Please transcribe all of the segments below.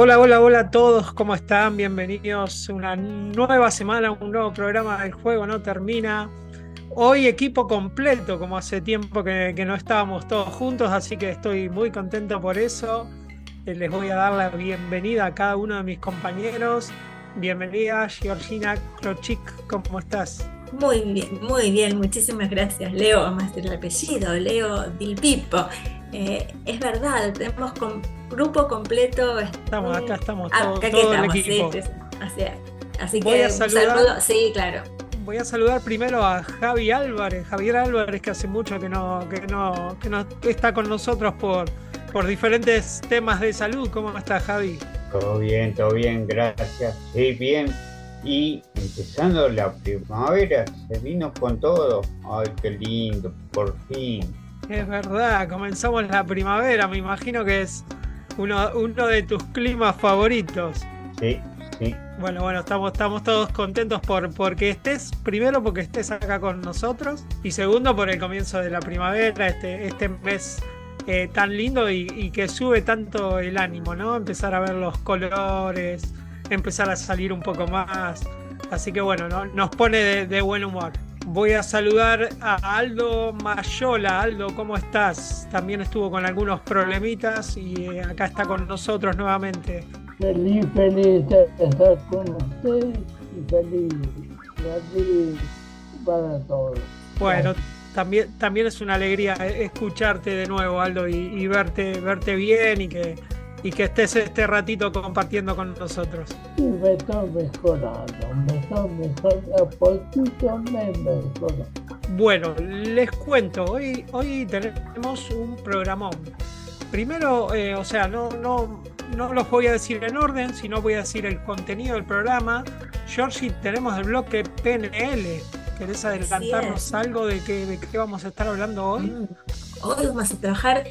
Hola, hola, hola a todos, ¿cómo están? Bienvenidos a una nueva semana, un nuevo programa del juego no termina. Hoy equipo completo, como hace tiempo que, no estábamos todos juntos, así que estoy muy contento por eso. Eh, Les voy a dar la bienvenida a cada uno de mis compañeros. Bienvenida, Georgina Krochik, ¿cómo estás? Muy bien, muy bien, muchísimas gracias, Leo, además del apellido, Leo Dilpipo. Eh, es verdad, tenemos con, grupo completo. Estamos acá, estamos Ah, todos, acá todo el estamos, sí, equipo. sí, así, así Voy que a un saludar- saludo, sí, claro. Voy a saludar primero a Javi Álvarez, Javier Álvarez, que hace mucho que no, que no, que no está con nosotros por, por diferentes temas de salud. ¿Cómo está Javi? Todo bien, todo bien, gracias. Sí, bien. Y empezando la primavera, se vino con todo. Ay, qué lindo, por fin. Es verdad, comenzamos la primavera, me imagino que es uno, uno de tus climas favoritos. Sí, sí. Bueno, bueno, estamos, estamos todos contentos por porque estés, primero porque estés acá con nosotros, y segundo por el comienzo de la primavera, este, este mes eh, tan lindo y, y que sube tanto el ánimo, ¿no? Empezar a ver los colores, empezar a salir un poco más. Así que bueno, ¿no? nos pone de, de buen humor. Voy a saludar a Aldo Mayola. Aldo, ¿cómo estás? También estuvo con algunos problemitas y eh, acá está con nosotros nuevamente. Feliz, feliz de estar con ustedes y feliz, feliz para todos. Bueno, también, también es una alegría eh, escucharte de nuevo, Aldo, y, y verte, verte bien y que, y que estés este ratito compartiendo con nosotros. Y me estoy mejorando, me estoy mejorando, poquito me mejoro. Bueno, les cuento, hoy, hoy tenemos un programón. Primero, eh, o sea, no, no, no los voy a decir en orden, sino voy a decir el contenido del programa. Georgie, tenemos el bloque PNL. ¿Querés adelantarnos algo de qué, de qué vamos a estar hablando hoy? Mm. Hoy vamos a trabajar,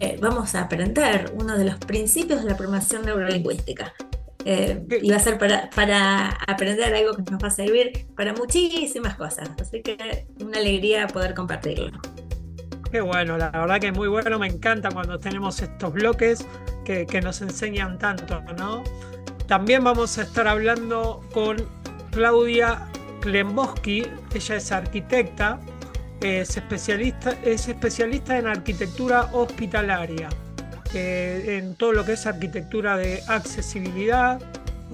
eh, vamos a aprender uno de los principios de la programación neurolingüística. Eh, y va a ser para, aprender algo que nos va a servir para muchísimas cosas. Así que una alegría poder compartirlo. Qué bueno, la verdad que es muy bueno, me encanta cuando tenemos estos bloques que, que nos enseñan tanto, ¿no? También vamos a estar hablando con Claudia Klemboski, ella es arquitecta, es especialista, es especialista en arquitectura hospitalaria, en todo lo que es arquitectura de accesibilidad,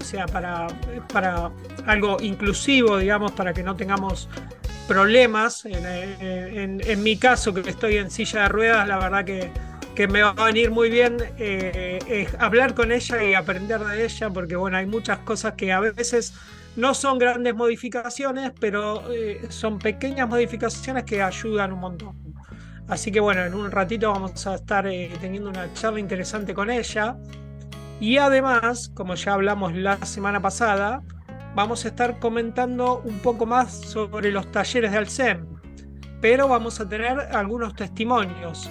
o sea, para, para algo inclusivo, digamos, para que no tengamos problemas. En, en- mi caso, que estoy en silla de ruedas, la verdad que, que me va a venir muy bien eh, hablar con ella y aprender de ella, porque bueno, hay muchas cosas que a veces no son grandes modificaciones, pero eh, son pequeñas modificaciones que ayudan un montón. Así que bueno, en un ratito vamos a estar eh, teniendo una charla interesante con ella. Y además, como ya hablamos la semana pasada, vamos a estar comentando un poco más sobre los talleres de Alcem, pero vamos a tener algunos testimonios.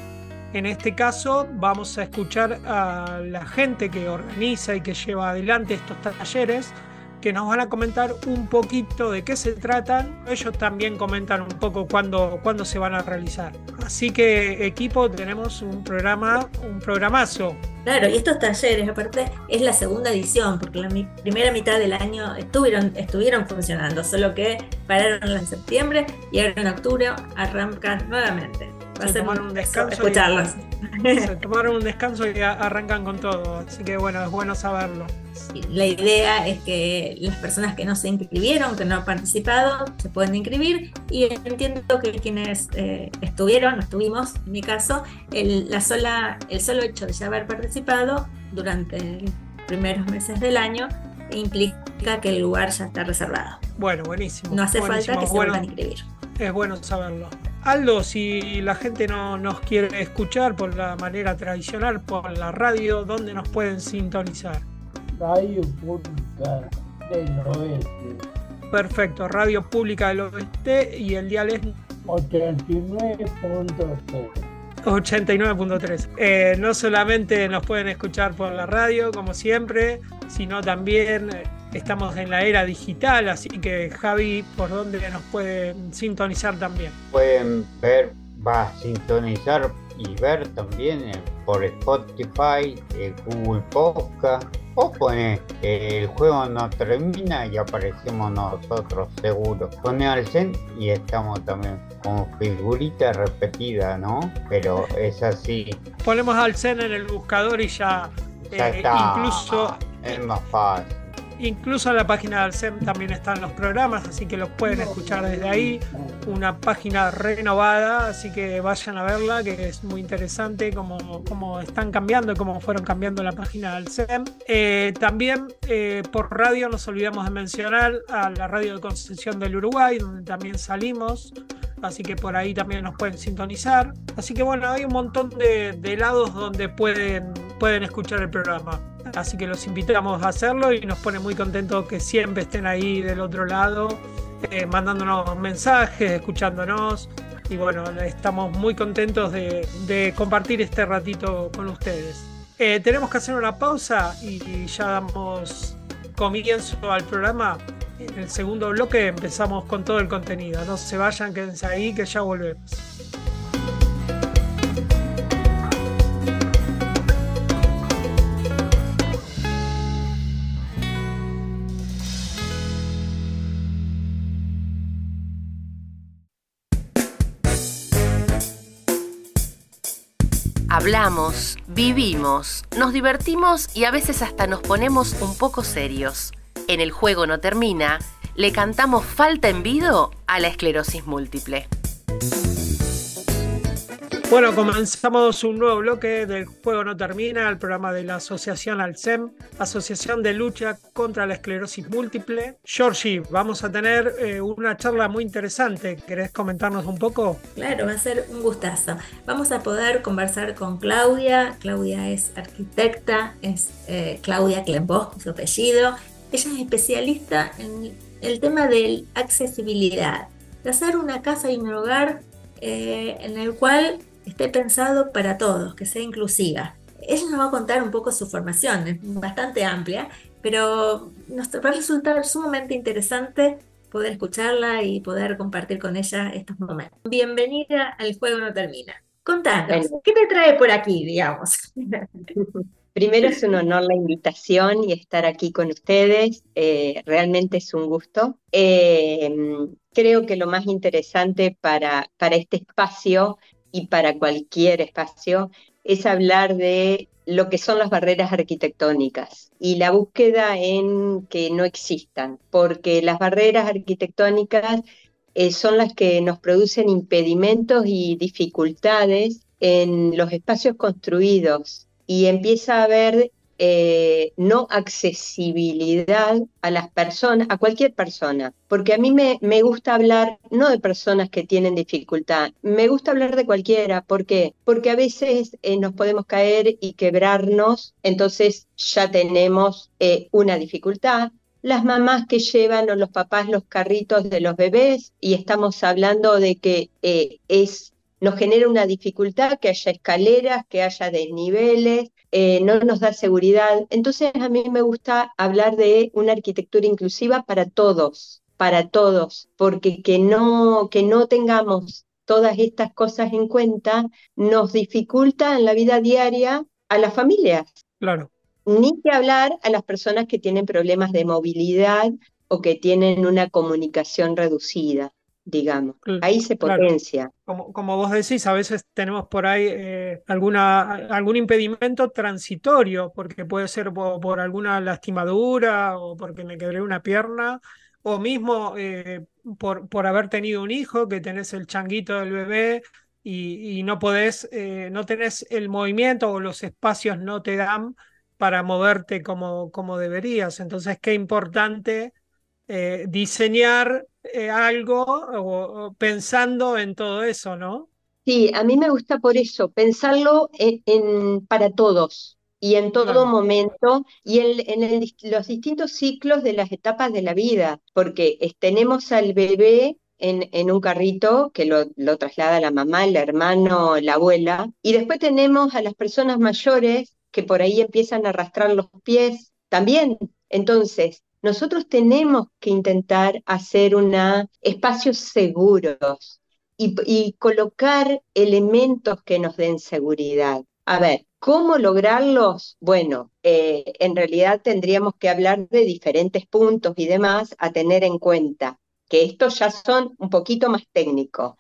En este caso vamos a escuchar a la gente que organiza y que lleva adelante estos talleres, que nos van a comentar un poquito de qué se tratan. Ellos también comentan un poco cuándo, cuándo se van a realizar. Así que equipo, tenemos un programa, un programazo. Claro, y estos talleres, aparte, es la segunda edición, porque la primera mitad del año estuvieron, estuvieron funcionando, solo que pararon en septiembre y ahora en octubre arrancan nuevamente. Se tomaron un descanso y- escucharlos. Se tomaron un descanso y arrancan con todo. Así que bueno, es bueno saberlo. La idea es que las personas que no se inscribieron, que no han participado, se pueden inscribir y entiendo que quienes eh, estuvieron, no estuvimos, en mi caso, el, la sola, el solo hecho de ya haber participado durante los primeros meses del año implica que el lugar ya está reservado. Bueno, buenísimo. No hace buenísimo, falta que se bueno, vuelvan a inscribir. Es bueno saberlo. Aldo, si la gente no nos quiere escuchar por la manera tradicional, por la radio, ¿dónde nos pueden sintonizar? Radio Pública del Oeste, Perfecto, Radio Pública del Oeste y el dial es 89.3. 89.3. Eh, no solamente nos pueden escuchar por la radio, como siempre, sino también eh, estamos en la era digital, así que Javi, ¿por dónde nos pueden sintonizar también? Pueden ver, va a sintonizar y ver también por Spotify, Google Podcast, o pone eh, el juego no termina y aparecemos nosotros seguro. Pone al Zen y estamos también como figurita repetida, ¿no? Pero es así, Ponemos al Zen en el buscador y ya, ya eh, está. incluso Es más fácil. Incluso en la página del SEM también están los programas, así que los pueden escuchar desde ahí. Una página renovada, así que vayan a verla, que es muy interesante cómo, cómo están cambiando y cómo fueron cambiando la página del SEM. Eh, también eh, por radio nos olvidamos de mencionar a la radio de Concepción del Uruguay, donde también salimos. Así que por ahí también nos pueden sintonizar. Así que bueno, hay un montón de, de lados donde pueden, pueden escuchar el programa. Así que los invitamos a hacerlo y nos pone muy contentos que siempre estén ahí del otro lado, eh, mandándonos mensajes, escuchándonos. Y bueno, estamos muy contentos de, de compartir este ratito con ustedes. Eh, tenemos que hacer una pausa y ya damos comienzo al programa. En el segundo bloque empezamos con todo el contenido. No se vayan, quédense ahí que ya volvemos. Hablamos, vivimos, nos divertimos y a veces hasta nos ponemos un poco serios. En el juego no termina, le cantamos falta en vido a la esclerosis múltiple. Bueno, comenzamos un nuevo bloque del Juego No Termina, el programa de la Asociación Alcem, Asociación de Lucha contra la Esclerosis Múltiple. Georgie, vamos a tener eh, una charla muy interesante. ¿Querés comentarnos un poco? Claro, va a ser un gustazo. Vamos a poder conversar con Claudia. Claudia es arquitecta, es eh, Claudia Clembos, su apellido. Ella es especialista en el tema de accesibilidad, de hacer una casa y un hogar eh, en el cual esté pensado para todos, que sea inclusiva. Ella nos va a contar un poco su formación, es bastante amplia, pero nos va a resultar sumamente interesante poder escucharla y poder compartir con ella estos momentos. Bienvenida al Juego No Termina. Contanos, Bueno. ¿qué te trae por aquí, digamos? Primero es un honor la invitación y estar aquí con ustedes. eh, realmente es un gusto. Eh, creo que lo más interesante para, para este espacio y para cualquier espacio es hablar de lo que son las barreras arquitectónicas y la búsqueda en que no existan, porque las barreras arquitectónicas eh, son las que nos producen impedimentos y dificultades en los espacios construidos y empieza a haber eh, no accesibilidad a las personas, a cualquier persona, porque a mí me, me gusta hablar no de personas que tienen dificultad, me gusta hablar de cualquiera, ¿por qué? Porque a veces eh, nos podemos caer y quebrarnos, entonces ya tenemos eh, una dificultad, las mamás que llevan o los papás los carritos de los bebés y estamos hablando de que es nos genera una dificultad que haya escaleras, que haya desniveles, eh, no nos da seguridad. Entonces a mí me gusta hablar de una arquitectura inclusiva para todos, para todos, porque que no, que no tengamos todas estas cosas en cuenta nos dificulta en la vida diaria a las familias. Claro. Ni que hablar a las personas que tienen problemas de movilidad o que tienen una comunicación reducida. Digamos. Ahí se claro. potencia. Como, como vos decís, a veces tenemos por ahí eh, alguna, algún impedimento transitorio, porque puede ser por, por alguna lastimadura o porque me quebré una pierna, o mismo eh, por, por haber tenido un hijo, que tenés el changuito del bebé y, y no podés, eh, no tenés el movimiento o los espacios no te dan para moverte como, como deberías. Entonces, qué importante eh, diseñar eh, algo o- o pensando en todo eso, ¿no? Sí, a mí me gusta por eso, pensarlo en, en- para todos y en todo Claro. momento y en, en el dis- los distintos ciclos de las etapas de la vida, porque es- tenemos al bebé en, en un carrito que lo, lo traslada la mamá, el hermano, la abuela, y después tenemos a las personas mayores que por ahí empiezan a arrastrar los pies también. Entonces, nosotros tenemos que intentar hacer una, espacios seguros y, colocar elementos que nos den seguridad. A ver, ¿cómo lograrlos? Bueno, eh, en realidad tendríamos que hablar de diferentes puntos y demás a tener en cuenta, que estos ya son un poquito más técnicos.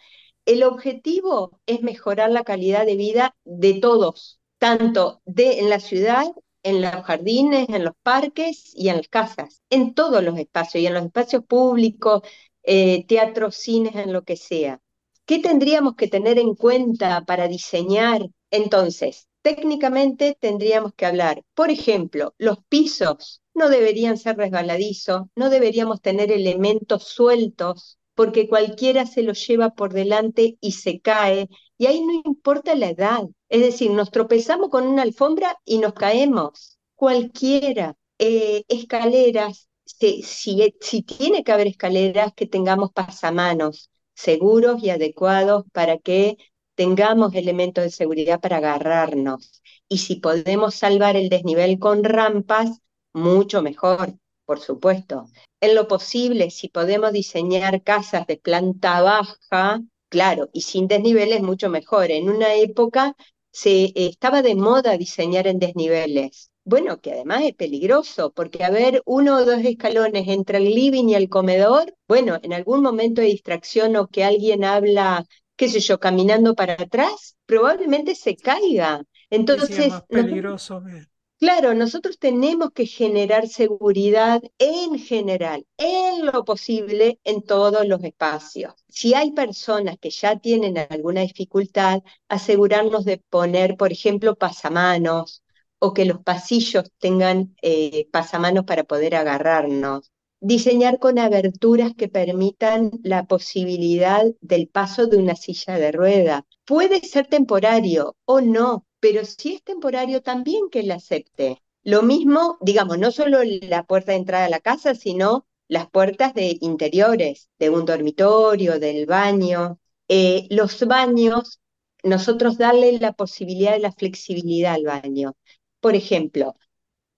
El objetivo es mejorar la calidad de vida de todos, tanto de, en la ciudad, en los jardines, en los parques y en las casas, en todos los espacios y en los espacios públicos, eh, teatros, cines, en lo que sea. ¿Qué tendríamos que tener en cuenta para diseñar? Entonces, técnicamente tendríamos que hablar, por ejemplo, los pisos no deberían ser resbaladizos, no deberíamos tener elementos sueltos, porque cualquiera se los lleva por delante y se cae, y ahí no importa la edad. Es decir, nos tropezamos con una alfombra y nos caemos, cualquiera. Eh, escaleras, si tiene que haber escaleras, que tengamos pasamanos seguros y adecuados para que tengamos elementos de seguridad para agarrarnos. Y si podemos salvar el desnivel con rampas, mucho mejor, por supuesto. En lo posible, si podemos diseñar casas de planta baja, claro, y sin desniveles, mucho mejor. En una época se eh, estaba de moda diseñar en desniveles. Bueno, que además es peligroso, porque haber uno o dos escalones entre el living y el comedor, bueno, en algún momento de distracción o que alguien habla, qué sé yo, caminando para atrás, probablemente se caiga. Entonces, más peligroso. que- Claro, nosotros tenemos que generar seguridad en general, en lo posible, en todos los espacios. Si hay personas que ya tienen alguna dificultad, asegurarnos de poner, por ejemplo, pasamanos o que los pasillos tengan eh, pasamanos para poder agarrarnos. Diseñar con aberturas que permitan la posibilidad del paso de una silla de rueda. Puede ser temporario o no, pero si es temporario también que la acepte. Lo mismo, digamos, no solo la puerta de entrada a la casa, sino las puertas de interiores, de un dormitorio, del baño. Eh, los baños, nosotros darle la posibilidad de la flexibilidad al baño. Por ejemplo,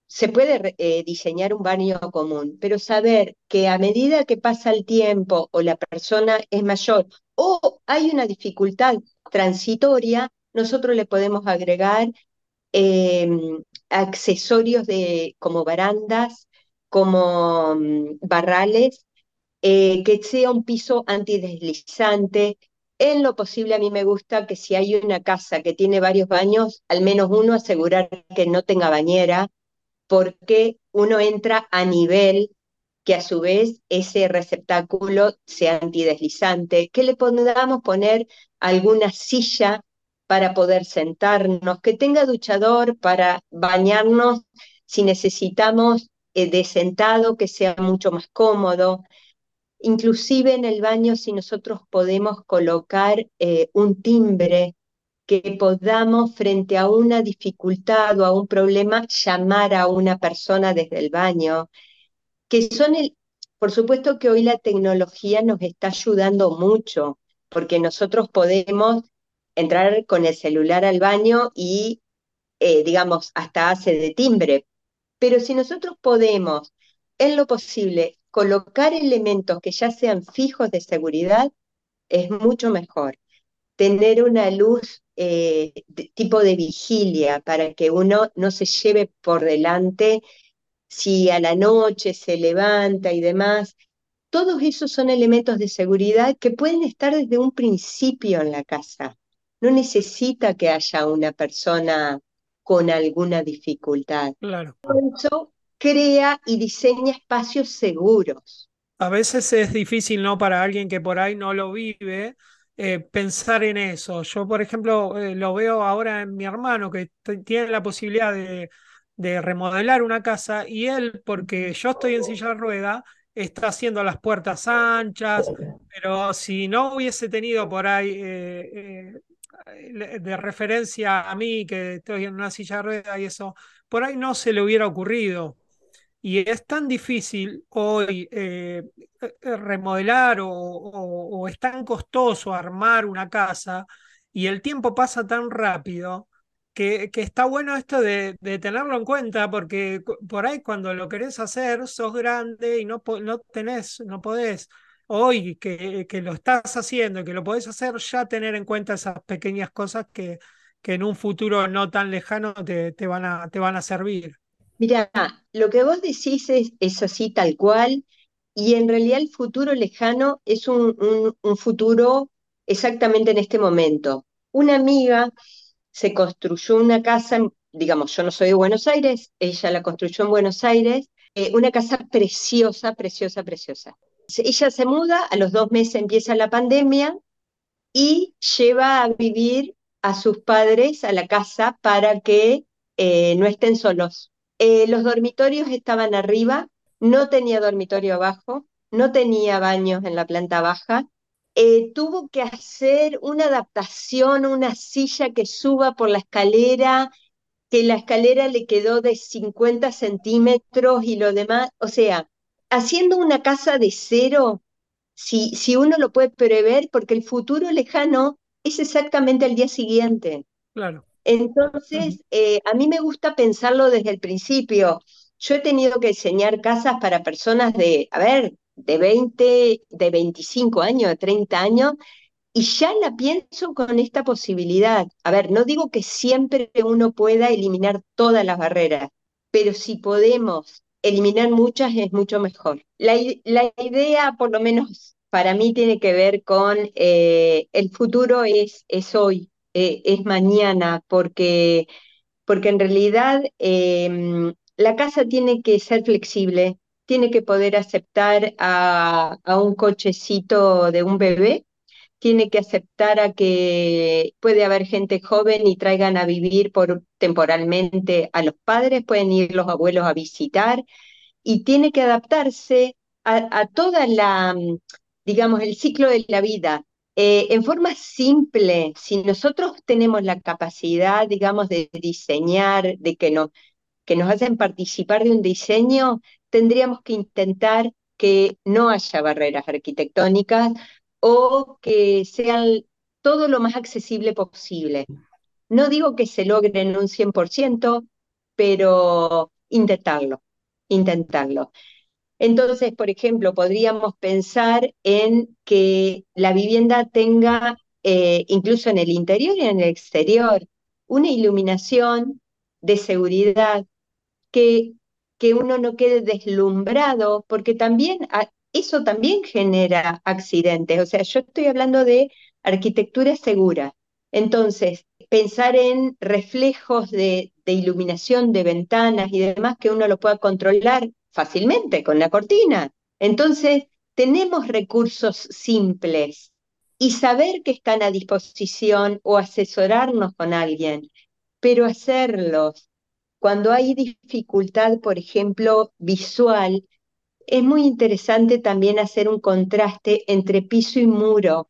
se puede eh, diseñar un baño común, pero saber que a medida que pasa el tiempo o la persona es mayor o hay una dificultad transitoria, nosotros le podemos agregar eh, accesorios de, como barandas, como um, barrales, eh, que sea un piso antideslizante. En lo posible a mí me gusta que si hay una casa que tiene varios baños, al menos uno asegurar que no tenga bañera, porque uno entra a nivel que a su vez ese receptáculo sea antideslizante, que le podamos poner alguna silla para poder sentarnos, que tenga duchador para bañarnos si necesitamos eh, de sentado, que sea mucho más cómodo. Inclusive en el baño, si nosotros podemos colocar eh, un timbre que podamos frente a una dificultad o a un problema llamar a una persona desde el baño, que son el, por supuesto que hoy la tecnología nos está ayudando mucho, porque nosotros podemos entrar con el celular al baño y, eh, digamos, hasta hace de timbre, pero si nosotros podemos, en lo posible, colocar elementos que ya sean fijos de seguridad, es mucho mejor. Tener una luz eh, de, tipo de vigilia para que uno no se lleve por delante si a la noche se levanta y demás. todos esos son elementos de seguridad que pueden estar desde un principio en la casa. No necesita que haya una persona con alguna dificultad. Claro. Por eso crea y diseña espacios seguros. A veces es difícil, ¿no? Para alguien que por ahí no lo vive, eh, pensar en eso. Yo, por ejemplo, eh, lo veo ahora en mi hermano que tiene la posibilidad de, de remodelar una casa y él, porque yo estoy en silla de rueda, está haciendo las puertas anchas, pero si no hubiese tenido por ahí eh, eh, de referencia a mí, que estoy en una silla de rueda y eso, por ahí no se le hubiera ocurrido. Y es tan difícil hoy eh, remodelar o, es tan costoso armar una casa y el tiempo pasa tan rápido que, está bueno esto de, tenerlo en cuenta, porque por ahí cuando lo querés hacer, sos grande y no, no tenés, no podés. Hoy que, lo estás haciendo y que lo podés hacer, ya tener en cuenta esas pequeñas cosas que, que en un futuro no tan lejano te, te, van, a, te van a servir. Mira, lo que vos decís es, es así tal cual, y en realidad el futuro lejano es un, un, un futuro exactamente en este momento. Una amiga se construyó una casa, digamos, yo no soy de Buenos Aires, ella la construyó en Buenos Aires, eh, una casa preciosa, preciosa, preciosa. Ella se muda, a los dos meses empieza la pandemia y lleva a vivir a sus padres a la casa para que eh, no estén solos. Eh, los dormitorios estaban arriba, no tenía dormitorio abajo, no tenía baños en la planta baja, eh, tuvo que hacer una adaptación, una silla que suba por la escalera, que la escalera le quedó de 50 centímetros y lo demás, o sea, haciendo una casa de cero, si, si uno lo puede prever, porque el futuro lejano es exactamente el día siguiente. Claro. Entonces, eh, a mí me gusta pensarlo desde el principio. Yo he tenido que diseñar casas para personas de, a ver, de 20, de 25 años, de 30 años, y ya la pienso con esta posibilidad. A ver, no digo que siempre uno pueda eliminar todas las barreras, pero si podemos eliminar muchas es mucho mejor. La, la idea, por lo menos para mí, tiene que ver con eh, el futuro es, es hoy, eh, es mañana, porque, porque en realidad em, la casa tiene que ser flexible, tiene que poder aceptar a, un cochecito de un bebé, tiene que aceptar a que puede haber gente joven y traigan a vivir por temporalmente a los padres, pueden ir los abuelos a visitar y tiene que adaptarse a, toda la, digamos, el ciclo de la vida. Eh, en forma simple, si nosotros tenemos la capacidad, digamos, de diseñar, de que, no, que nos hacen participar de un diseño, tendríamos que intentar que no haya barreras arquitectónicas o que sean todo lo más accesible posible. No digo que se logre en un 100%, pero intentarlo, intentarlo. Entonces, por ejemplo, podríamos pensar en que la vivienda tenga, eh, incluso en el interior y en el exterior, una iluminación de seguridad que que uno no quede deslumbrado, porque también eso también genera accidentes. O sea, yo estoy hablando de arquitectura segura. Entonces, pensar en reflejos de, de iluminación de ventanas y demás que uno lo pueda controlar fácilmente con la cortina. Entonces, tenemos recursos simples y saber que están a disposición o asesorarnos con alguien, pero hacerlos cuando hay dificultad, por ejemplo, visual, es muy interesante también hacer un contraste entre piso y muro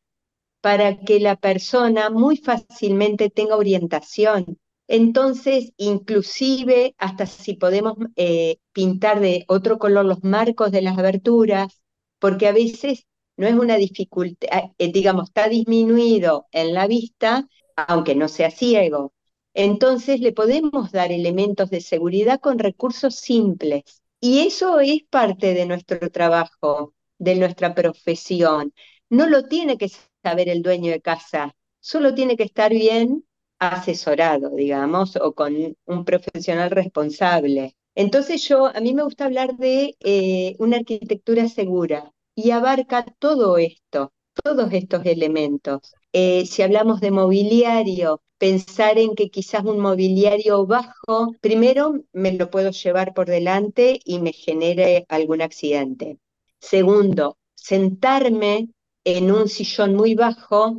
para que la persona muy fácilmente tenga orientación. Entonces, inclusive, hasta si podemos eh, pintar de otro color los marcos de las aberturas, porque a veces no es una dificultad, eh, digamos, está disminuido en la vista, aunque no sea ciego, entonces le podemos dar elementos de seguridad con recursos simples. Y eso es parte de nuestro trabajo, de nuestra profesión. No lo tiene que saber el dueño de casa, solo tiene que estar bien asesorado, digamos, o con un profesional responsable. Entonces yo, a mí me gusta hablar de eh, una arquitectura segura. y abarca todo esto, todos estos elementos. Eh, si hablamos de mobiliario, pensar en que quizás un mobiliario bajo, primero me lo puedo llevar por delante y me genere algún accidente. Segundo, sentarme en un sillón muy bajo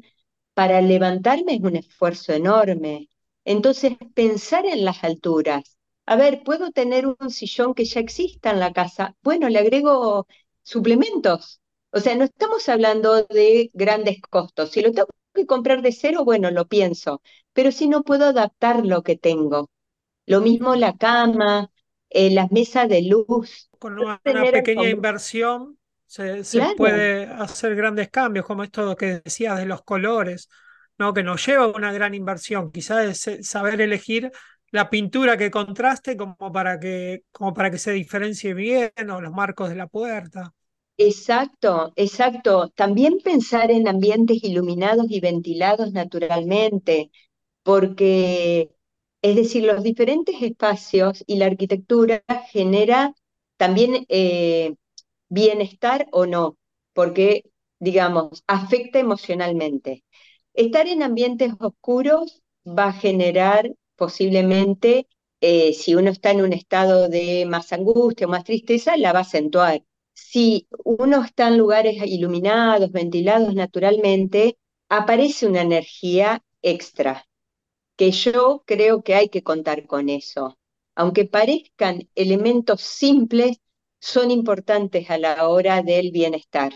para levantarme es un esfuerzo enorme. Entonces, pensar en las alturas. A ver, ¿puedo tener un sillón que ya exista en la casa? Bueno, le agrego suplementos. O sea, no estamos hablando de grandes costos. Si lo tengo que comprar de cero, bueno, lo pienso. Pero si no puedo adaptar lo que tengo. Lo mismo la cama, eh, las mesas de luz. Con una, pequeña inversión se, puede hacer grandes cambios, como esto que decías de los colores, ¿no? que nos lleva a una gran inversión. Quizás es saber elegir la pintura que contraste como para que, como para que se diferencie bien o los marcos de la puerta. Exacto, exacto. También pensar en ambientes iluminados y ventilados naturalmente, porque, es decir, los diferentes espacios y la arquitectura genera también eh, bienestar o no, porque, digamos, afecta emocionalmente. Estar en ambientes oscuros va a generar posiblemente, eh, si uno está en un estado de más angustia o más tristeza, la va a acentuar. Si uno está en lugares iluminados, ventilados naturalmente, aparece una energía extra, que yo creo que hay que contar con eso. Aunque parezcan elementos simples, son importantes a la hora del bienestar.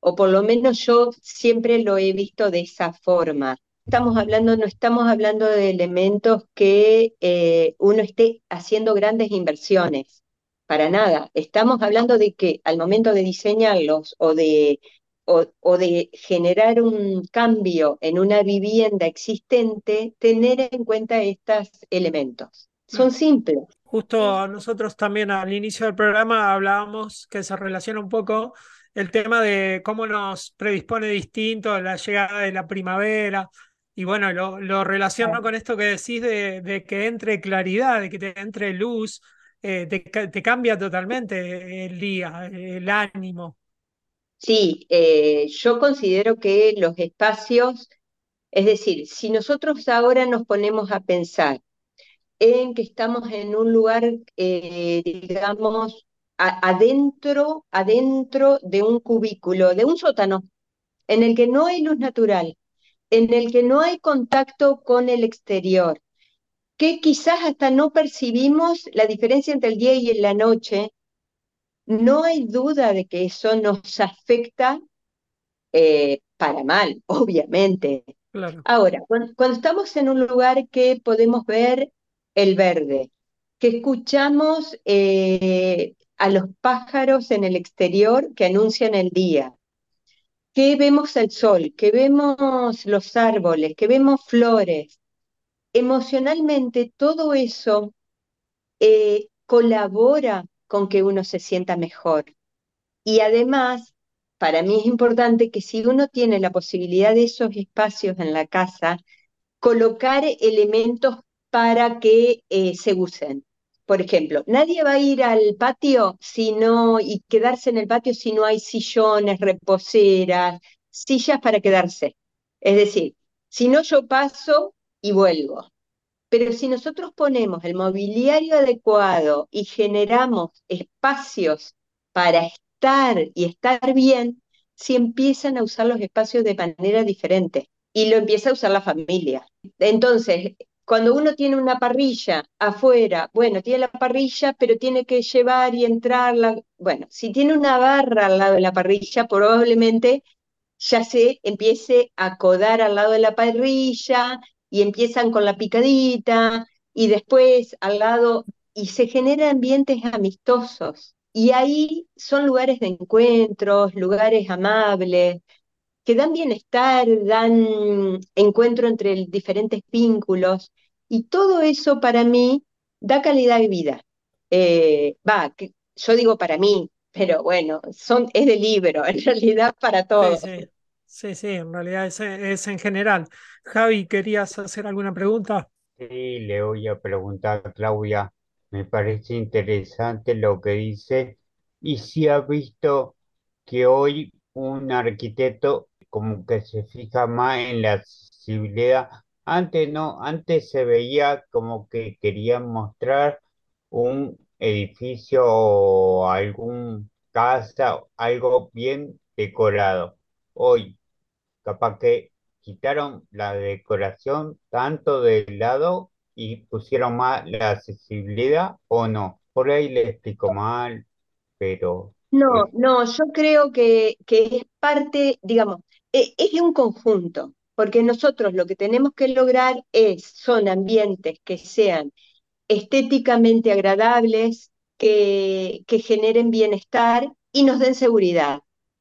O por lo menos yo siempre lo he visto de esa forma. Estamos hablando, no estamos hablando de elementos que eh, uno esté haciendo grandes inversiones, para nada. Estamos hablando de que al momento de diseñarlos o de, o de generar un cambio en una vivienda existente, tener en cuenta estos elementos. Son simples. Justo nosotros también al inicio del programa hablábamos que se relaciona un poco el tema de cómo nos predispone distinto la llegada de la primavera. Y bueno, lo, relaciono con esto que decís de, que entre claridad, de que te entre luz, eh, te, cambia totalmente el día, el ánimo. Sí, eh, yo considero que los espacios, es decir, si nosotros ahora nos ponemos a pensar en que estamos en un lugar, eh, digamos, adentro, adentro de un cubículo, de un sótano, en el que no hay luz natural, en el que no hay contacto con el exterior, que quizás hasta no percibimos la diferencia entre el día y la noche, no hay duda de que eso nos afecta eh, para mal, obviamente. Ahora, cuando, estamos en un lugar que podemos ver el verde, que escuchamos eh, a los pájaros en el exterior que anuncian el día, que vemos el sol, que vemos los árboles, que vemos flores. Emocionalmente todo eso eh, colabora con que uno se sienta mejor. Y además, para mí es importante que si uno tiene la posibilidad de esos espacios en la casa, colocar elementos para que eh, se usen. Por ejemplo, nadie va a ir al patio si y quedarse en el patio si no hay sillones, reposeras, sillas para quedarse. Es decir, si no yo paso y vuelvo. Pero si nosotros ponemos el mobiliario adecuado y generamos espacios para estar y estar bien, si empiezan a usar los espacios de manera diferente y lo empieza a usar la familia. Entonces, cuando uno tiene una parrilla afuera, bueno, tiene la parrilla, pero tiene que llevar y entrarla. Bueno, si tiene una barra al lado de la parrilla, probablemente ya se empiece a codar al lado de la parrilla y empiezan con la picadita y después al lado y se generan ambientes amistosos. Y ahí son lugares de encuentros, lugares amables, que dan bienestar, dan encuentro entre diferentes vínculos, y todo eso para mí da calidad de vida. Eh, va, yo digo para mí, pero bueno, son, es de libro, en realidad para todos. Sí, sí, en realidad es, es en general. Javi, ¿querías hacer alguna pregunta? Sí, le voy a preguntar a Claudia. Me parece interesante lo que dice y si ha visto que hoy un arquitecto como que se fija más en la accesibilidad. Antes no, antes se veía como que querían mostrar un edificio o algún casa, algo bien decorado. Hoy, capaz que quitaron la decoración tanto del lado y pusieron más la accesibilidad o no. Por ahí le explico mal, pero No, no, yo creo que, que es parte, digamos, e- es de un conjunto, porque nosotros lo que tenemos que lograr es, son ambientes que sean estéticamente agradables, que, que generen bienestar y nos den seguridad.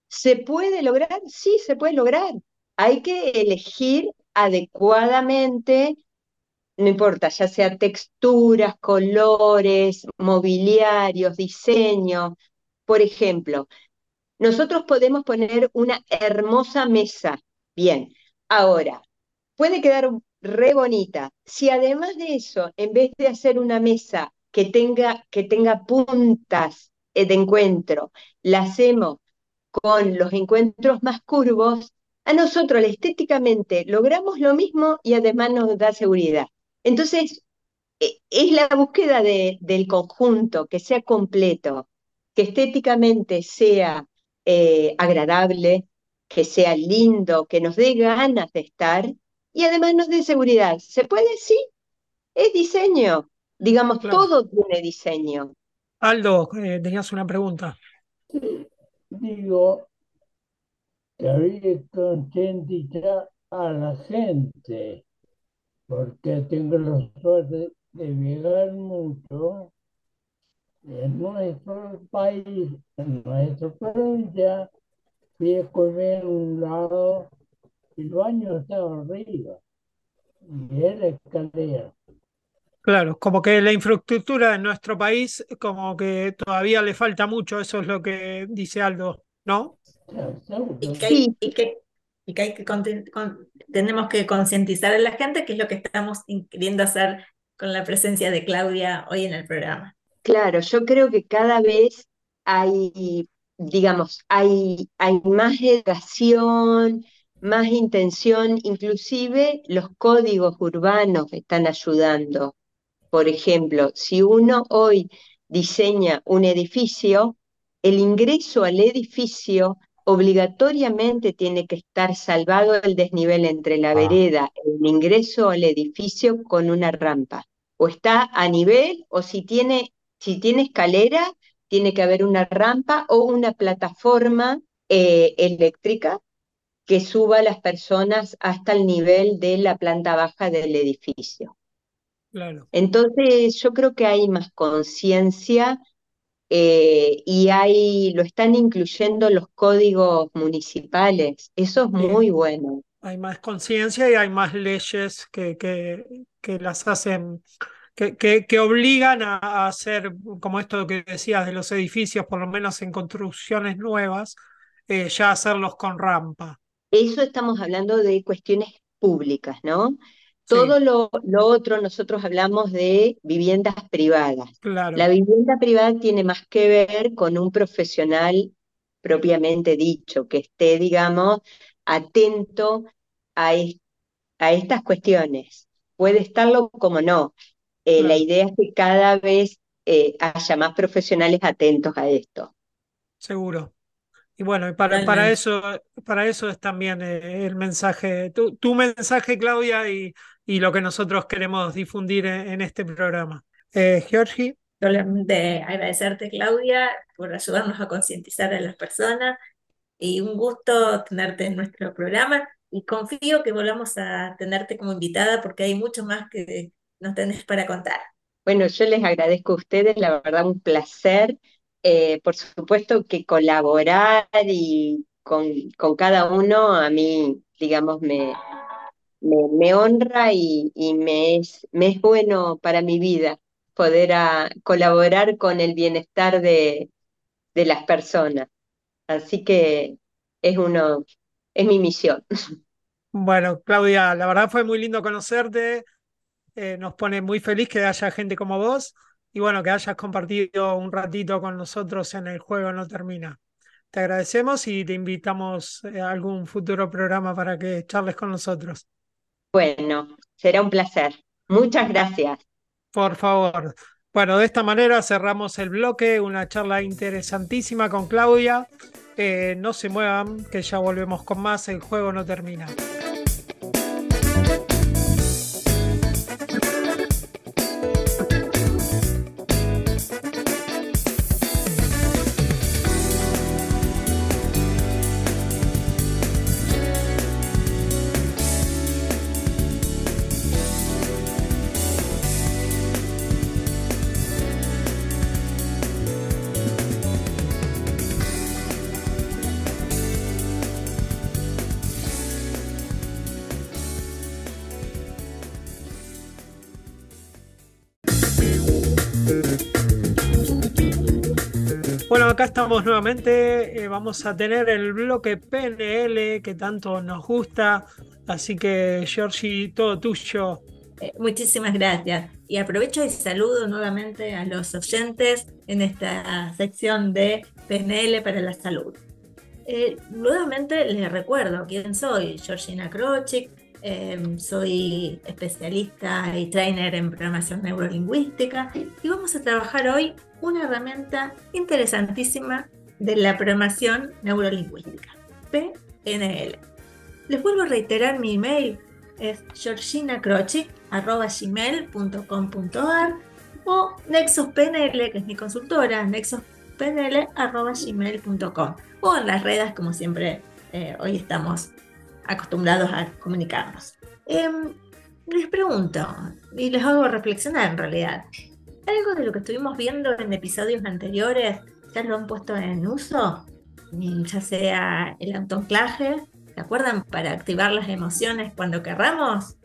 ¿Se puede lograr? Sí, se puede lograr. Hay que elegir adecuadamente, no importa, ya sea texturas, colores, mobiliarios, diseño. Por ejemplo, nosotros podemos poner una hermosa mesa. Bien, ahora, puede quedar re bonita. Si además de eso, en vez de hacer una mesa que tenga, que tenga puntas eh, de encuentro, la hacemos con los encuentros más curvos, a nosotros estéticamente logramos lo mismo y además nos da seguridad. Entonces, eh, es la búsqueda de, del conjunto, que sea completo, que estéticamente sea eh, agradable, que sea lindo, que nos dé ganas de estar y además nos dé seguridad. ¿Se puede? Sí, es diseño. Digamos, Claro. todo tiene diseño. Aldo, eh, tenías una pregunta. Sí, digo que habría que a la gente, porque tengo la suerte de viajar mucho en nuestro país, en nuestra provincia, fui a comer un lado y el baño estaba arriba y es la escalera. Claro, como que la infraestructura en nuestro país, como que todavía le falta mucho, eso es lo que dice Aldo, ¿no? Y que, hay, y que, y que hay que conten- con- tenemos que concientizar a la gente, que es lo que estamos queriendo hacer con la presencia de Claudia hoy en el programa. Claro, yo creo que cada vez hay, digamos, hay, hay más educación, más intención, inclusive los códigos urbanos están ayudando. Por ejemplo, si uno hoy diseña un edificio, el ingreso al edificio obligatoriamente tiene que estar salvado el desnivel entre la Ah. vereda, el ingreso al edificio con una rampa. O está a nivel, o si tiene, si tiene escalera, tiene que haber una rampa o una plataforma eh, eléctrica que suba a las personas hasta el nivel de la planta baja del edificio. Claro, Entonces, yo creo que hay más conciencia eh, y hay, lo están incluyendo los códigos municipales. Eso es muy bueno. hay más conciencia y hay más leyes que, que, que las hacen, que, que, que obligan a, a hacer, como esto que decías de los edificios, por lo menos en construcciones nuevas, eh, ya hacerlos con rampa. Eso estamos hablando de cuestiones públicas, ¿no? Sí, Todo lo, lo otro nosotros hablamos de viviendas privadas. La claro, vivienda privada tiene más que ver con un profesional propiamente dicho, que esté, digamos, atento a, es- a estas cuestiones. Puede estarlo como no. Eh, la idea es que cada vez eh, haya más profesionales atentos a esto. seguro. Y bueno, para, para eso, para eso es también eh, el mensaje, tu, tu mensaje, Claudia, y, y lo que nosotros queremos difundir en, en este programa. Eh, Georgie, Solamente agradecerte, Claudia, por ayudarnos a concientizar a las personas y un gusto tenerte en nuestro programa y confío que volvamos a tenerte como invitada porque hay mucho más que nos tenés para contar. Bueno, yo les agradezco a ustedes, la verdad, un placer. Eh, por supuesto que colaborar y con, con cada uno a mí, digamos, me, me, honra y, y me es, me es bueno para mi vida poder a- colaborar con el bienestar de, de las personas. Así que es uno, es mi misión. bueno, Claudia, la verdad fue muy lindo conocerte, eh, nos pone muy feliz que haya gente como vos y bueno, que hayas compartido un ratito con nosotros en el juego no termina. te agradecemos y te invitamos eh, a algún futuro programa para que charles con nosotros. Bueno, será un placer. Muchas gracias. Por favor. Bueno, de esta manera cerramos el bloque, una charla interesantísima con Claudia. Eh, no se muevan, que ya volvemos con más, el juego no termina. Estamos nuevamente. eh, vamos a tener el bloque PNL que tanto nos gusta. Así que, Georgie, todo tuyo. Eh, muchísimas gracias. Y aprovecho y saludo nuevamente a los oyentes en esta sección de PNL para la salud. Eh, nuevamente les recuerdo quién soy, Georgina Krochik. eh, soy especialista y trainer en programación neurolingüística y vamos a trabajar hoy una herramienta interesantísima de la programación neurolingüística, PNL. Les vuelvo a reiterar mi email, es georginacrochi.gmail.com.ar o nexuspnl, que es mi consultora, nexuspnl.gmail.com o en las redes, como siempre eh, hoy estamos acostumbrados a comunicarnos. Em, les pregunto, y les hago reflexionar en realidad, ¿algo de lo que estuvimos viendo en episodios anteriores ya lo han puesto en uso? Ya sea el autoanclaje, ¿se acuerdan? Para activar las emociones cuando querramos.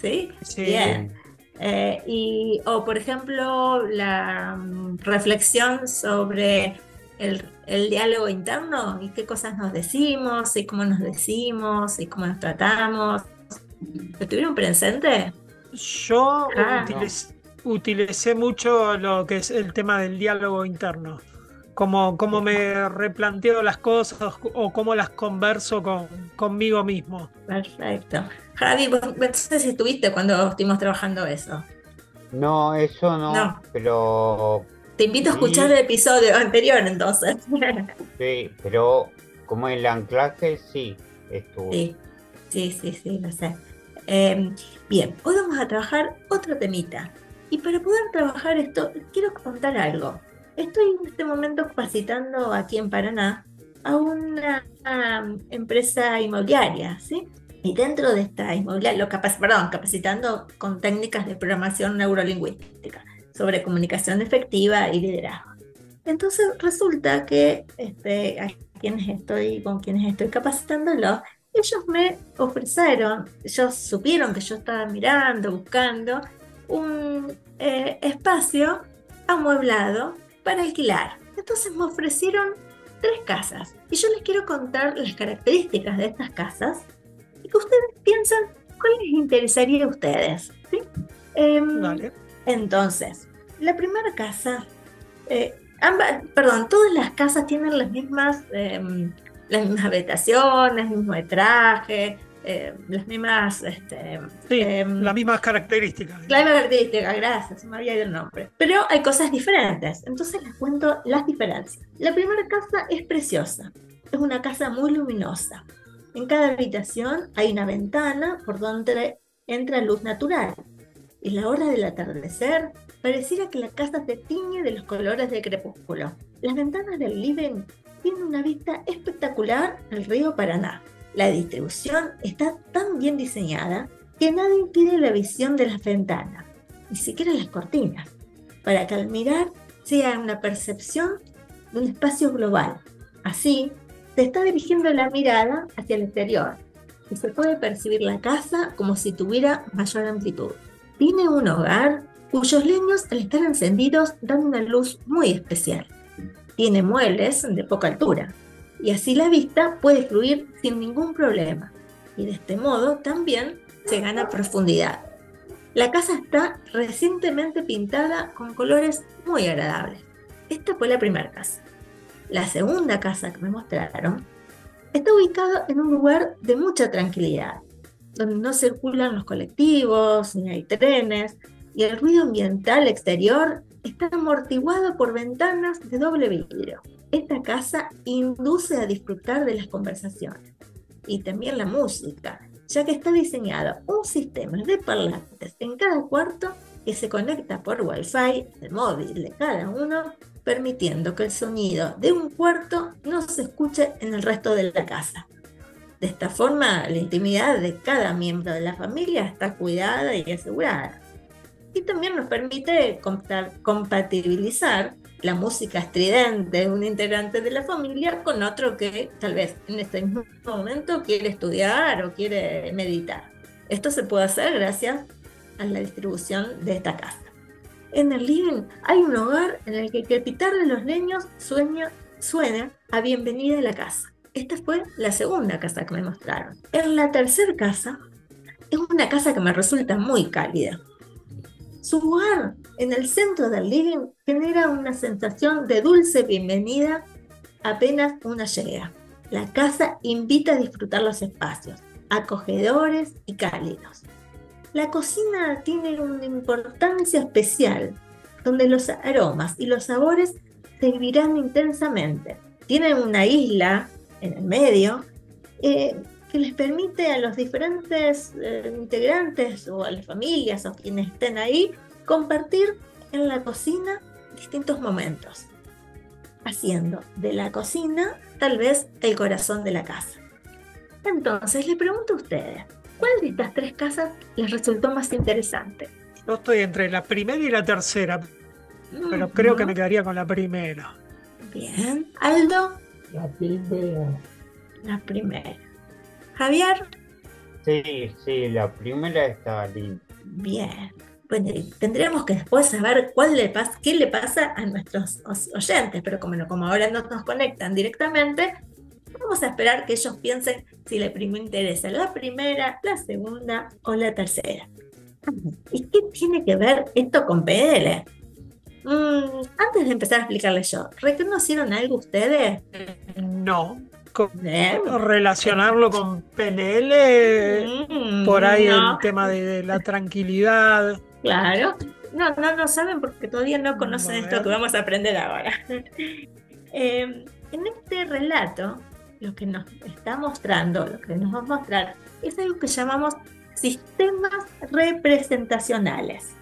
¿Sí? Sí. Bien. Eh, y, o por ejemplo, la mm, reflexión sobre el, el diálogo interno y qué cosas nos decimos, y cómo nos decimos, y cómo nos tratamos. ¿Lo tuvieron presente? Yo Ah. utiliz- utilicé mucho lo que es el tema del diálogo interno. Cómo, cómo me replanteo las cosas o cómo las converso con, conmigo mismo. Perfecto. Javi, vos si estuviste cuando estuvimos trabajando eso. No, eso no, No. pero Te invito a Sí. escuchar el episodio anterior entonces. sí, pero como el anclaje sí estuvo. Sí, sí, sí, sí, lo sé. Eh, bien, hoy vamos a trabajar otro temita. Y para poder trabajar esto, quiero contar algo. Estoy en este momento capacitando aquí en Paraná a una um, empresa inmobiliaria, ¿sí? Y dentro de esta inmobiliaria, lo capac- perdón, capacitando con técnicas de programación neurolingüística sobre comunicación efectiva y liderazgo. Entonces resulta que este, a quienes estoy, con quienes estoy capacitándolo, ellos me ofrecieron, ellos supieron que yo estaba mirando, buscando un eh, espacio amueblado para alquilar. Entonces me ofrecieron tres casas y yo les quiero contar las características de estas casas y que ustedes piensen cuál les interesaría a ustedes. ¿sí? Em, entonces, la primera casa, eh, ambas, perdón, todas las casas tienen las mismas, em, las mismas habitaciones, el mismo metraje, eh, las mismas, este, Sí, em, las mismas características. la misma característica, gracias, me había ido el nombre. Pero hay cosas diferentes, entonces les cuento las diferencias. La primera casa es preciosa, es una casa muy luminosa. En cada habitación hay una ventana por donde entra luz natural. Y la hora del atardecer pareciera que la casa se tiñe de los colores del crepúsculo. Las ventanas del living tienen una vista espectacular al río Paraná. La distribución está tan bien diseñada que nada impide la visión de las ventanas, ni siquiera las cortinas, para que al mirar sea una percepción de un espacio global. Así, se está dirigiendo la mirada hacia el exterior y se puede percibir la casa como si tuviera mayor amplitud. Tiene un hogar cuyos leños al estar encendidos dan una luz muy especial. Tiene muebles de poca altura y así la vista puede fluir sin ningún problema. Y de este modo también se gana profundidad. La casa está recientemente pintada con colores muy agradables. Esta fue la primera casa. la segunda casa que me mostraron, está ubicado en un lugar de mucha tranquilidad, donde no circulan los colectivos, ni hay trenes, y el ruido ambiental exterior está amortiguado por ventanas de doble vidrio. Esta casa induce a disfrutar de las conversaciones y también la música, ya que está diseñado un sistema de parlantes en cada cuarto que se conecta por Wi-Fi al móvil de cada uno, permitiendo que el sonido de un cuarto no se escuche en el resto de la casa. De esta forma, la intimidad de cada miembro de la familia está cuidada y asegurada. Y también nos permite compatibilizar la música estridente de un integrante de la familia con otro que tal vez en este mismo momento quiere estudiar o quiere meditar. Esto se puede hacer gracias a la distribución de esta casa. En el living hay un hogar en el que el pitar de los leños sueña, suena a bienvenida a la casa. Esta fue la segunda casa que me mostraron. En la tercera casa es una casa que me resulta muy cálida. Su lugar en el centro del living genera una sensación de dulce bienvenida apenas una llega. La casa invita a disfrutar los espacios, acogedores y cálidos. La cocina tiene una importancia especial, donde los aromas y los sabores se vivirán intensamente. Tienen una isla en el medio eh, que les permite a los diferentes eh, integrantes o a las familias o quienes estén ahí compartir en la cocina distintos momentos, haciendo de la cocina tal vez el corazón de la casa. Entonces les pregunto a ustedes, ¿cuál de estas tres casas les resultó más interesante? Yo estoy entre la primera y la tercera, pero creo que me quedaría con la primera. Bien. Aldo. La primera. La primera. Javier. Sí, sí, la primera está linda. Bien. Bueno, tendríamos que después saber cuál le pasa, qué le pasa a nuestros oyentes, pero como, como ahora no nos conectan directamente, vamos a esperar que ellos piensen si le interesa la primera, la segunda o la tercera. ¿Y qué tiene que ver esto con PNL? Mm, antes de empezar a explicarles yo, ¿reconocieron algo ustedes? No. relacionarlo con PNL, mm, por ahí el tema de, la tranquilidad. Claro. No, no no saben porque todavía no conocen esto que vamos a aprender ahora. Em, en este relato, lo que nos está mostrando, lo que nos va a mostrar, es algo que llamamos sistemas representacionales.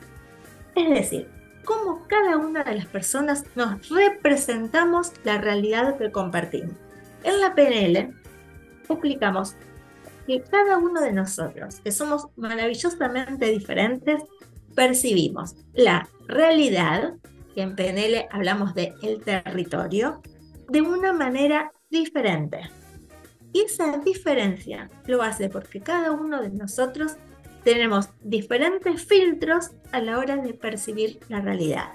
Es decir, cómo cada una de las personas nos representamos la realidad que compartimos. En la PNL explicamos que cada uno de nosotros, que somos maravillosamente diferentes, percibimos la realidad, que en PNL hablamos de el territorio, de una manera diferente. Y esa diferencia lo hace porque cada uno de nosotros tenemos diferentes filtros a la hora de percibir la realidad.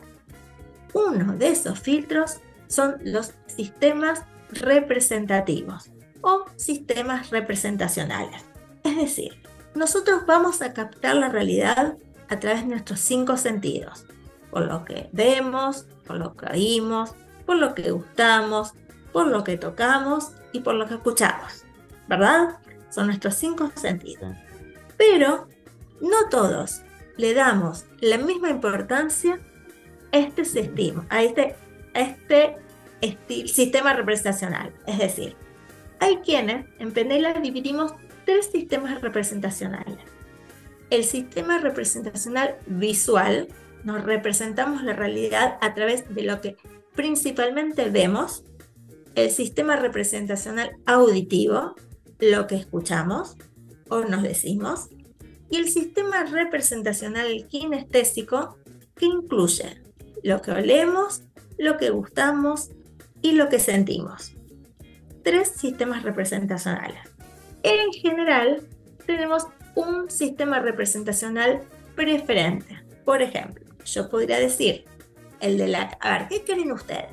Uno de esos filtros son los sistemas representativos o sistemas representacionales. Es decir, nosotros vamos a captar la realidad a través de nuestros cinco sentidos, por lo que vemos, por lo que oímos, por lo que gustamos, por lo que tocamos y por lo que escuchamos, ¿verdad? Son nuestros cinco sentidos. Pero no todos le damos la misma importancia a este sistema, a este, este sistema representacional. Es decir, hay quienes en Penela dividimos tres sistemas representacionales el sistema representacional visual, nos representamos la realidad a través de lo que principalmente vemos, el sistema representacional auditivo, lo que escuchamos o nos decimos, y el sistema representacional kinestésico, que incluye lo que olemos, lo que gustamos y lo que sentimos. Tres sistemas representacionales. En general, tenemos un sistema representacional preferente. Por ejemplo, yo podría decir, el de la... A ver, ¿qué creen ustedes?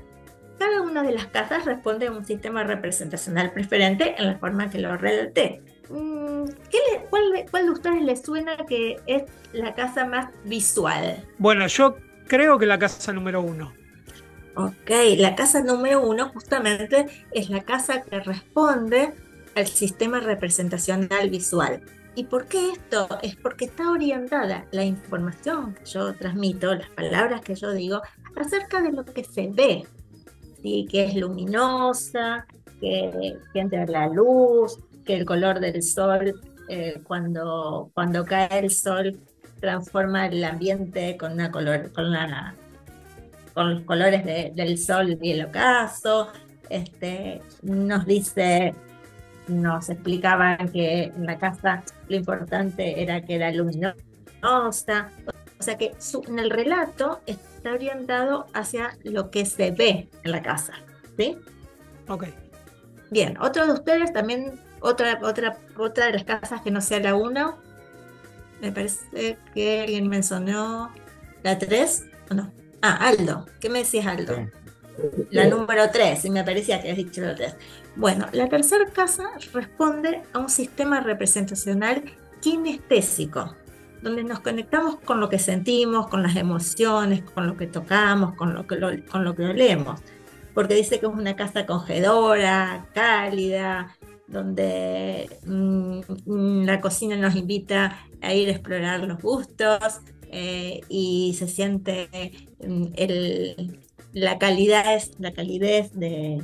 Cada una de las casas responde a un sistema representacional preferente en la forma que lo relaté. Mm, ¿Qué cuál, ¿Cuál de ustedes les suena que es la casa más visual? Bueno, yo creo que la casa número uno. Ok, la casa número uno justamente es la casa que responde al sistema representacional visual. ¿Y por qué esto? Es porque está orientada la información que yo transmito, las palabras que yo digo, acerca de lo que se ve, ¿sí? que es luminosa, que, que entra la luz, que el color del sol, eh, cuando, cuando cae el sol, transforma el ambiente con, una color, con, la, con los colores de- del sol y el ocaso. Este, nos dice nos explicaban que en la casa lo importante era que era luminosa. O sea que su- en el relato está orientado hacia lo que se ve en la casa. ¿sí? Ok. Bien, otro de ustedes también, otra, otra, otra de las casas que no sea la 1, me parece que alguien mencionó la 3, ¿o no? Ah, Aldo, ¿qué me decías Aldo? Sí. La número 3, y me parecía que habías dicho la 3. Bueno, la tercera casa responde a un sistema representacional kinestésico, donde nos conectamos con lo que sentimos, con las emociones, con lo que tocamos, con lo que, lo- con lo que olemos. Porque dice que es una casa acogedora, cálida, donde mm, la cocina nos invita a ir a explorar los gustos eh, y se siente mm, la calidez, la calidez de,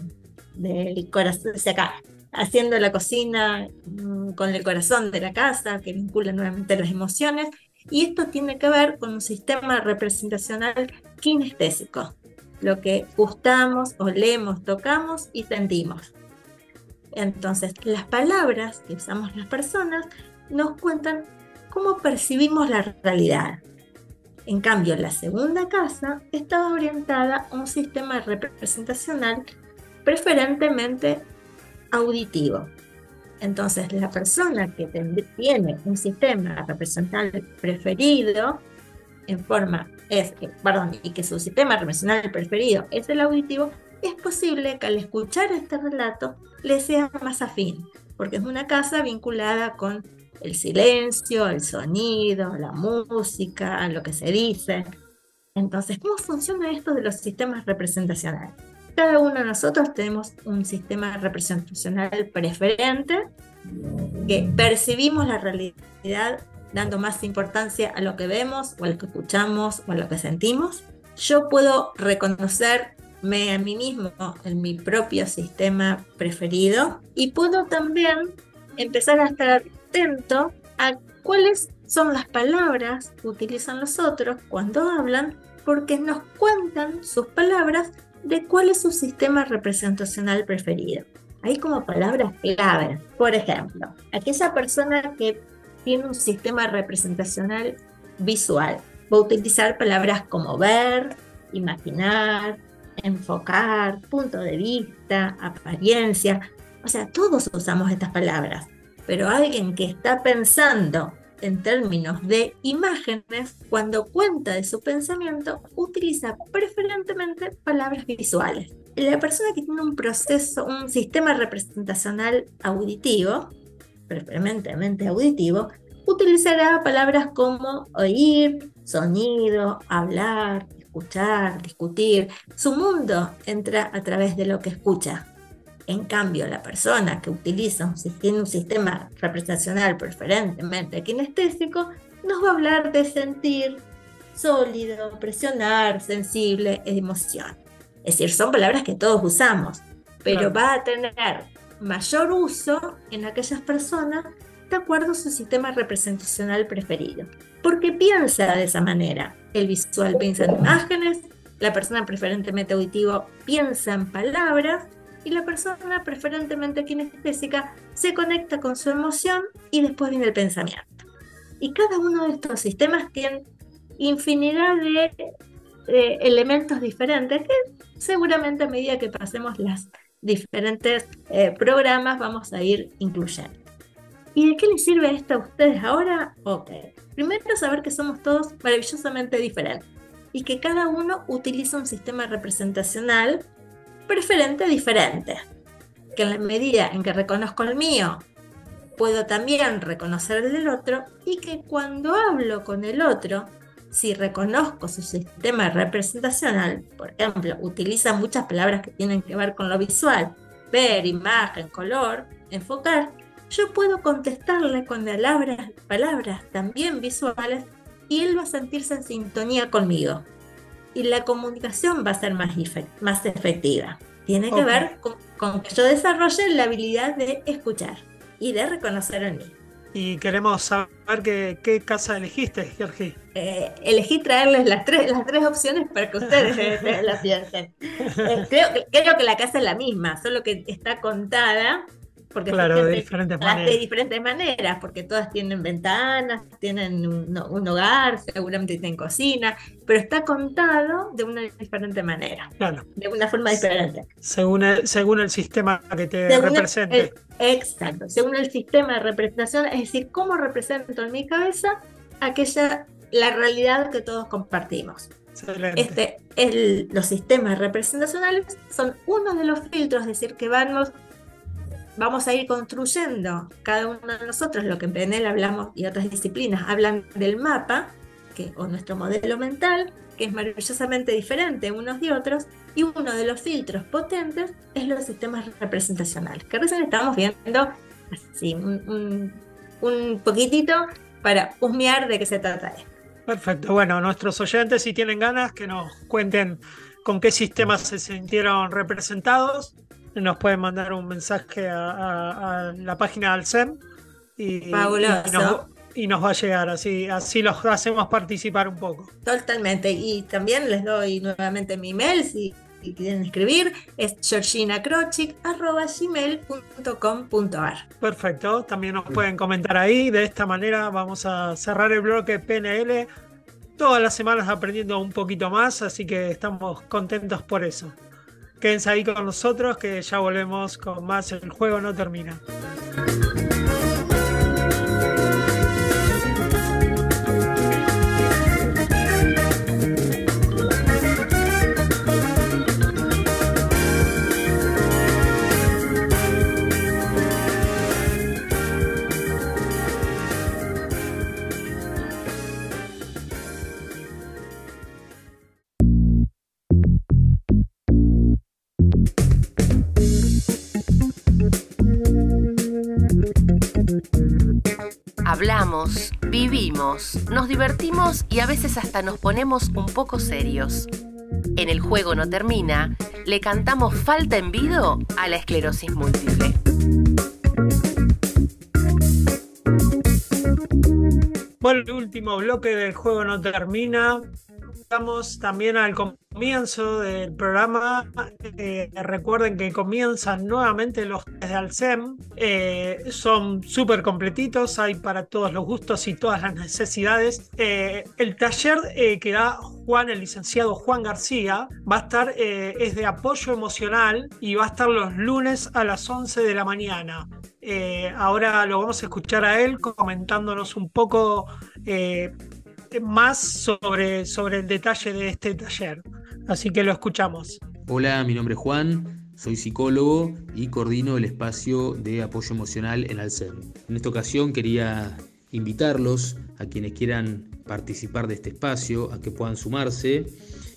del corazón, o acá, haciendo la cocina mm, con el corazón de la casa, que vincula nuevamente las emociones, y esto tiene que ver con un sistema representacional kinestésico, lo que gustamos, olemos, tocamos y sentimos. Entonces, las palabras que usamos las personas nos cuentan cómo percibimos la realidad. En cambio, la segunda casa estaba orientada a un sistema representacional preferentemente auditivo. Entonces, la persona que tiene un sistema representacional preferido en forma es, eh, perdón, y que su sistema representacional preferido es el auditivo, es posible que al escuchar este relato le sea más afín, porque es una casa vinculada con el silencio, el sonido, la música, lo que se dice. Entonces, ¿cómo funciona esto de los sistemas representacionales? Cada uno de nosotros tenemos un sistema representacional preferente que percibimos la realidad dando más importancia a lo que vemos o a lo que escuchamos o a lo que sentimos. Yo puedo reconocerme a mí mismo en mi propio sistema preferido y puedo también empezar a estar atento a cuáles son las palabras que utilizan los otros cuando hablan porque nos cuentan sus palabras de cuál es su sistema representacional preferido. Hay como palabras clave. Por ejemplo, aquella persona que tiene un sistema representacional visual va a utilizar palabras como ver, imaginar, enfocar, punto de vista, apariencia. O sea, todos usamos estas palabras, pero alguien que está pensando en términos de imágenes, cuando cuenta de su pensamiento, utiliza preferentemente palabras visuales. La persona que tiene un proceso, un sistema representacional auditivo, preferentemente auditivo, utilizará palabras como oír, sonido, hablar, escuchar, discutir. Su mundo entra a través de lo que escucha. En cambio, la persona que utiliza un, tiene un sistema representacional preferentemente kinestésico nos va a hablar de sentir, sólido, presionar, sensible, emoción. Es decir, son palabras que todos usamos, pero Claro. va a tener mayor uso en aquellas personas de acuerdo a su sistema representacional preferido. Porque piensa de esa manera. El visual piensa en imágenes, la persona preferentemente auditivo piensa en palabras y la persona preferentemente kinestésica se conecta con su emoción y después viene el pensamiento. Y cada uno de estos sistemas tiene infinidad de elementos diferentes que seguramente a medida que pasemos las diferentes eh, programas vamos a ir incluyendo. ¿Y de qué les sirve esto a ustedes ahora? Ok. Primero saber que somos todos maravillosamente diferentes y que cada uno utiliza un sistema representacional preferente diferente. Que en la medida en que reconozco el mío, puedo también reconocer el del otro y que cuando hablo con el otro, si reconozco su sistema representacional, por ejemplo, utiliza muchas palabras que tienen que ver con lo visual, ver, imagen, color, enfocar, yo puedo contestarle con palabras, palabras también visuales y él va a sentirse en sintonía conmigo. Y la comunicación va a ser más, más efectiva. Tiene que ver con, con que yo desarrolle la habilidad de escuchar y de reconocer en mí. Y queremos saber qué, qué casa elegiste, Georgie. Eh, elegí traerles las tres, las tres opciones para que ustedes eh, la piensen. Eh, creo, creo que la casa es la misma, solo que está contada porque claro, de diferentes maneras. De diferentes maneras, porque todas tienen ventanas, tienen un, un, hogar, seguramente tienen cocina, pero está contado de una diferente manera. Claro. De una forma diferente. Según el, según el sistema que te según represente. El, exacto. Según el sistema de representación, es decir, cómo represento en mi cabeza aquella, la realidad que todos compartimos. Excelente. Este, el, los sistemas representacionales son uno de los filtros, es decir, que vamos vamos a ir construyendo cada uno de nosotros, lo que en PNL hablamos y otras disciplinas. Hablan del mapa, que, o nuestro modelo mental, que es maravillosamente diferente unos de otros, y uno de los filtros potentes es los sistemas representacionales, que recién estamos viendo así, un, un, poquitito para husmear de qué se trata esto. Perfecto, bueno, nuestros oyentes si tienen ganas que nos cuenten con qué sistemas se sintieron representados nos pueden mandar un mensaje a, la página del SEM y, y, nos, va a llegar, así, así los hacemos participar un poco. Totalmente, y también les doy nuevamente mi email si, quieren escribir, es georginacrochic.gmail.com.ar Perfecto, también nos pueden comentar ahí, de esta manera vamos a cerrar el bloque PNL todas las semanas aprendiendo un poquito más, así que estamos contentos por eso. Quédense ahí con nosotros que ya volvemos con más El juego no termina. Vivimos, nos divertimos y a veces hasta nos ponemos un poco serios. En el juego no termina, le cantamos falta en vido a la esclerosis múltiple. Bueno, el último bloque del juego no termina. Estamos también al comienzo del programa. Eh, recuerden que comienzan nuevamente los test de Alcem. Eh, son súper completitos, hay para todos los gustos y todas las necesidades. Eh, el taller que da Juan, el licenciado Juan García, va a estar, es de apoyo emocional y va a estar los lunes a las 11 de la mañana. ahora lo vamos a escuchar a él comentándonos un poco más sobre, sobre el detalle de este taller. Así que lo escuchamos. Hola, mi nombre es Juan, soy psicólogo y coordino el espacio de apoyo emocional en Alcem. En esta ocasión quería invitarlos a quienes quieran participar de este espacio, a que puedan sumarse.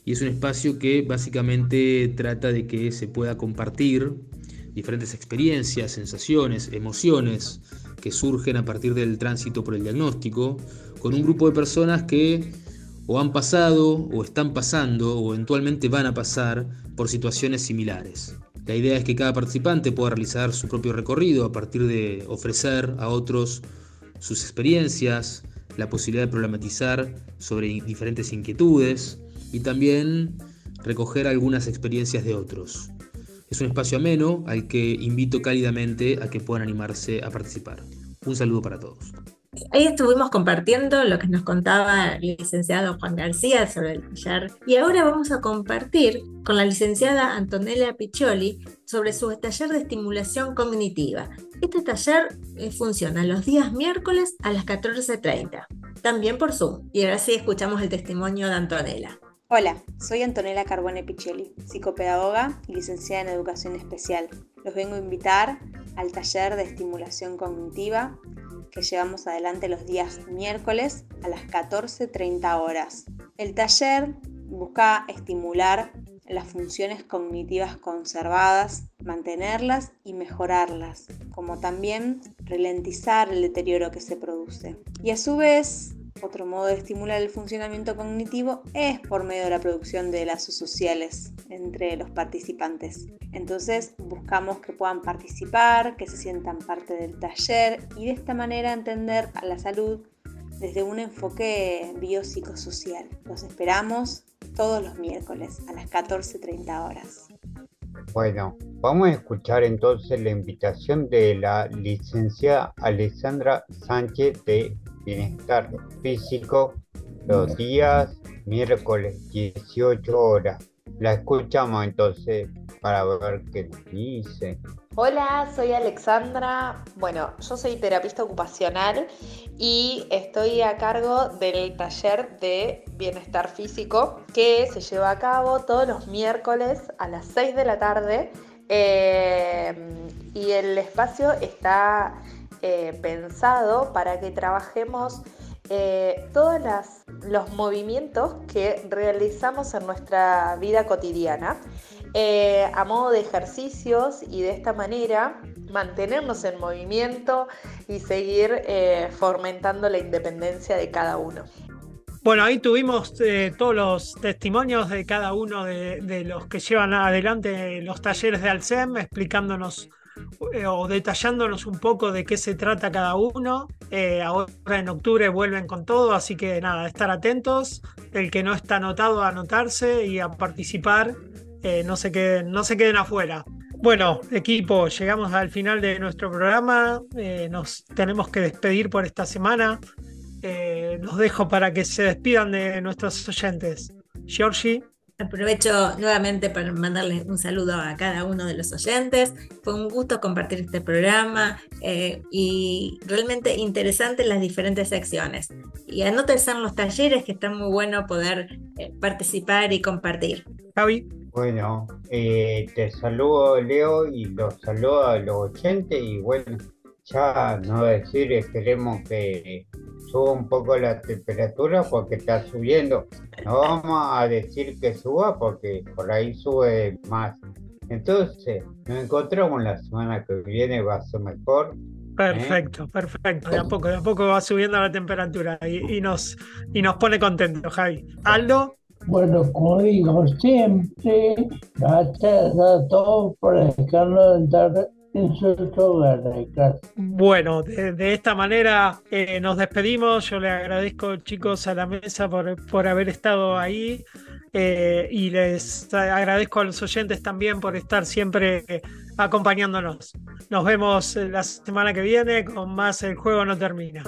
Y es un espacio que básicamente trata de que se pueda compartir diferentes experiencias, sensaciones, emociones que surgen a partir del tránsito por el diagnóstico, con un grupo de personas que o han pasado o están pasando o eventualmente van a pasar por situaciones similares. La idea es que cada participante pueda realizar su propio recorrido a partir de ofrecer a otros sus experiencias, la posibilidad de problematizar sobre diferentes inquietudes y también recoger algunas experiencias de otros. Es un espacio ameno al que invito cálidamente a que puedan animarse a participar. Un saludo para todos. Ahí estuvimos compartiendo lo que nos contaba el licenciado Juan García sobre el taller y ahora vamos a compartir con la licenciada Antonella Piccioli sobre su taller de estimulación cognitiva. Este taller eh, funciona los días miércoles a las 14.30, también por Zoom. Y ahora sí escuchamos el testimonio de Antonella. Hola, soy Antonella Carbone Piccioli, psicopedagoga y licenciada en Educación Especial. Los vengo a invitar al taller de estimulación cognitiva que llevamos adelante los días miércoles a las 14.30 horas. El taller busca estimular las funciones cognitivas conservadas, mantenerlas y mejorarlas, como también ralentizar el deterioro que se produce. Y a su vez, otro modo de estimular el funcionamiento cognitivo es por medio de la producción de lazos sociales entre los participantes. Entonces buscamos que puedan participar, que se sientan parte del taller y de esta manera entender a la salud desde un enfoque biopsicosocial. Los esperamos todos los miércoles a las 14.30 horas. Bueno, vamos a escuchar entonces la invitación de la licenciada Alexandra Sánchez de Bienestar Físico los días miércoles 18 horas. La escuchamos entonces para ver qué dice. Hola, soy Alexandra. Bueno, yo soy terapista ocupacional y estoy a cargo del taller de bienestar físico que se lleva a cabo todos los miércoles a las 6 de la tarde. Eh, y el espacio está eh, pensado para que trabajemos eh, todos los movimientos que realizamos en nuestra vida cotidiana eh, a modo de ejercicios y de esta manera mantenernos en movimiento y seguir fomentando la independencia de cada uno. Bueno, ahí tuvimos todos los testimonios de cada uno de, de, los que llevan adelante los talleres de Alcem, explicándonos eh, o detallándonos un poco de qué se trata cada uno. Eh, ahora en octubre vuelven con todo, así que nada, estar atentos. El que no está anotado a anotarse y a participar, eh, no, se queden, no se queden afuera. Bueno, equipo, llegamos al final de nuestro programa. nos tenemos que despedir por esta semana. los dejo para que se despidan de nuestros oyentes. Georgie. Aprovecho nuevamente para mandarle un saludo a cada uno de los oyentes. Fue un gusto compartir este programa eh, y realmente interesante las diferentes secciones. Y anótense en los talleres que está muy bueno poder eh, participar y compartir. Javi. Bueno, eh, te saludo Leo y los saludo a los oyentes y bueno, ya no decir, esperemos que suba un poco la temperatura porque está subiendo. No vamos a decir que suba porque por ahí sube más. Entonces, nos encontramos la semana que viene, va a ser mejor. ¿eh? Perfecto, perfecto. De a poco, de a poco va subiendo la temperatura y, nos, y nos pone contentos, Javi. Aldo. Bueno, como digo siempre, gracias a todos por dejarnos entrar bueno, de, esta manera eh, nos despedimos. Yo le agradezco, chicos, a la mesa por, por haber estado ahí. Eh, y les agradezco a los oyentes también por estar siempre acompañándonos. Nos vemos la semana que viene con más El juego no termina.